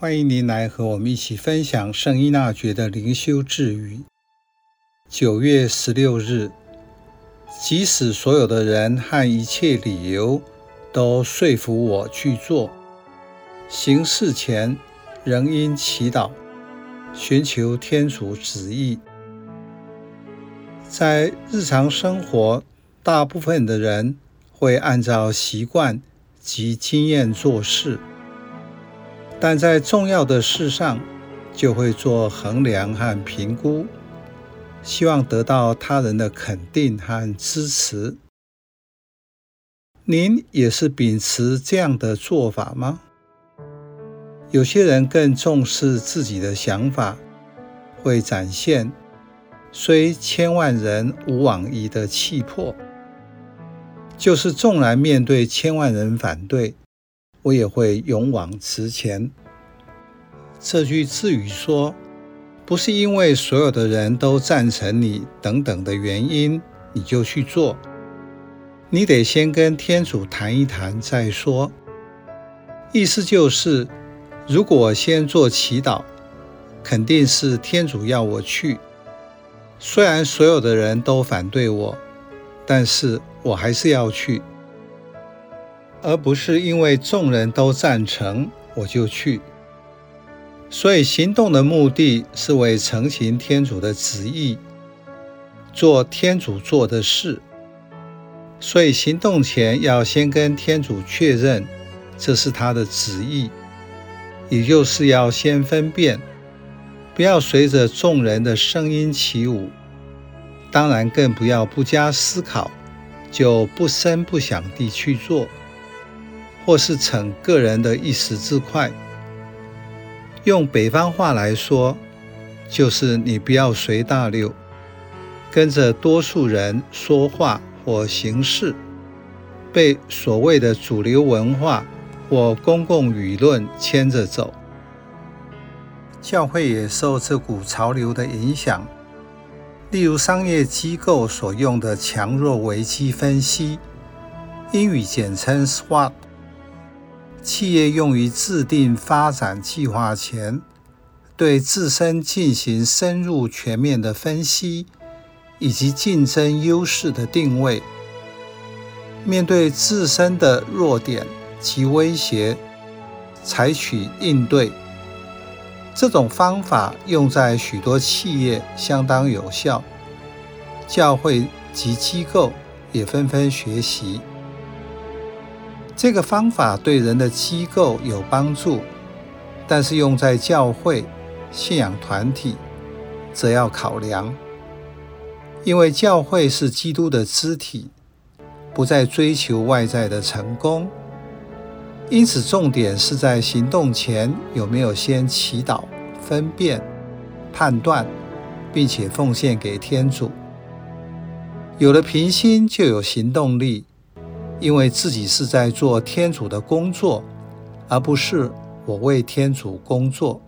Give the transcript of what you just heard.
欢迎您来和我们一起分享圣依纳爵的灵修智语。九月十六日，即使所有的人和一切理由都说服我去做，行事前仍应祈祷，寻求天主旨意。在日常生活，大部分的人会按照习惯及经验做事。但在重要的事上，就会做衡量和评估，希望得到他人的肯定和支持。您也是秉持这样的做法吗？有些人更重视自己的想法，会展现虽千万人吾往矣的气魄，就是纵然面对千万人反对。我也会勇往直前。这句智语说，不是因为所有的人都赞成你等等的原因，你就去做。你得先跟天主谈一谈再说。意思就是，如果先做祈祷，肯定是天主要我去。虽然所有的人都反对我，但是我还是要去。而不是因为众人都赞成我就去，所以行动的目的是为成行天主的旨意，做天主做的事。所以行动前要先跟天主确认这是他的旨意，也就是要先分辨，不要随着众人的声音起舞，当然更不要不加思考就不声不响地去做。或是逞个人的一时之快，用北方话来说，就是你不要随大流，跟着多数人说话或行事，被所谓的主流文化或公共舆论牵着走。教会也受这股潮流的影响，例如商业机构所用的强弱危机分析，英语简称 SWOT。企业用于制定发展计划前，对自身进行深入全面的分析，以及竞争优势的定位。面对自身的弱点及威胁，采取应对。这种方法用在许多企业相当有效，教会及机构也纷纷学习。这个方法对人的机构有帮助，但是用在教会、信仰团体，则要考量，因为教会是基督的肢体，不再追求外在的成功，因此重点是在行动前有没有先祈祷、分辨、判断，并且奉献给天主。有了平心，就有行动力。因为自己是在做天主的工作，而不是我为天主工作。